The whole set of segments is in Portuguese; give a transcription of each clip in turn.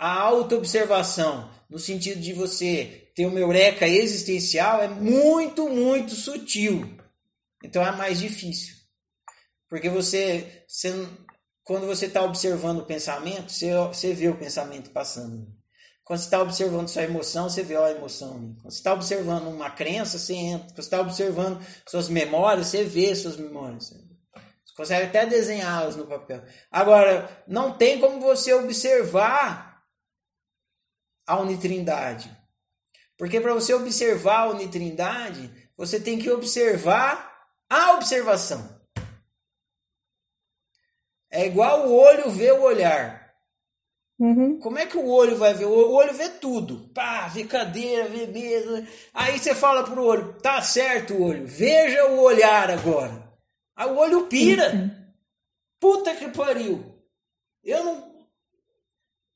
a auto-observação, no sentido de você ter uma eureka existencial, é muito, muito sutil. Então é mais difícil. Porque você, você quando você está observando o pensamento, você, você vê o pensamento passando. Quando você está observando sua emoção, você vê a emoção. Quando você está observando uma crença, você entra. Quando você está observando suas memórias, você vê suas memórias. Você consegue até desenhá-las no papel. Agora, não tem como você observar a unitrindade. Porque para você observar a unitrindade, você tem que observar a observação. É igual o olho vê o olhar. Uhum. Como é que o olho vai ver? O olho vê tudo. Pá, vê cadeira, vê mesa. Aí você fala pro olho, tá certo o olho, veja o olhar agora. Aí o olho pira. Uhum. Puta que pariu. Eu não.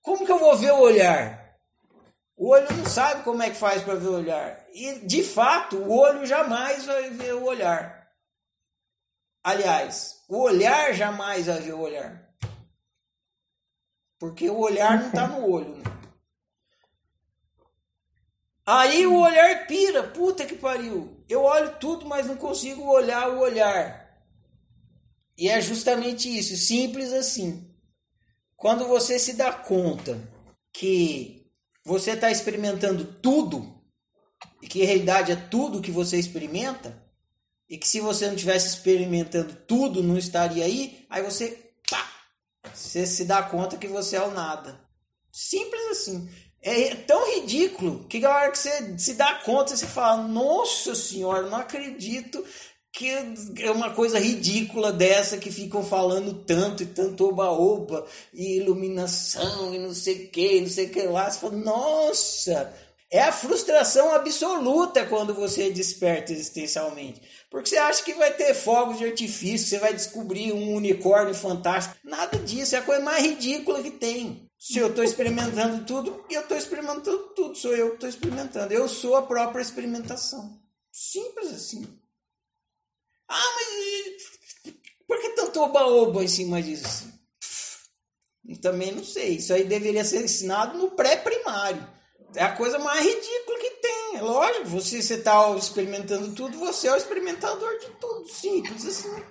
Como que eu vou ver o olhar? O olho não sabe como é que faz para ver o olhar. E, de fato, o olho jamais vai ver o olhar. Aliás, o olhar jamais vai ver o olhar. Porque o olhar não está no olho. Né? Aí o olhar pira, puta que pariu. Eu olho tudo, mas não consigo olhar o olhar. E é justamente isso, simples assim. Quando você se dá conta que você está experimentando tudo, e que realidade é tudo que você experimenta, e que se você não tivesse experimentando tudo, não estaria aí, aí você, pá, você se dá conta que você é o nada. Simples assim. É tão ridículo que a hora que você se dá conta, você fala: Nossa Senhora, não acredito que é uma coisa ridícula dessa que ficam falando tanto e tanto oba-oba e iluminação e não sei o que, não sei o que lá. Você fala: Nossa, é a frustração absoluta quando você desperta existencialmente. Porque você acha que vai ter fogos de artifício, você vai descobrir um unicórnio fantástico. Nada disso, é a coisa mais ridícula que tem. Se eu estou experimentando tudo, eu estou experimentando tudo, sou eu que estou experimentando. Eu sou a própria experimentação. Simples assim. Ah, mas por que tanto oba-oba em cima disso? Também não sei. Isso aí deveria ser ensinado no pré-primário. É a coisa mais ridícula que tem. É lógico, você está experimentando tudo, você é o experimentador de tudo. Simples assim.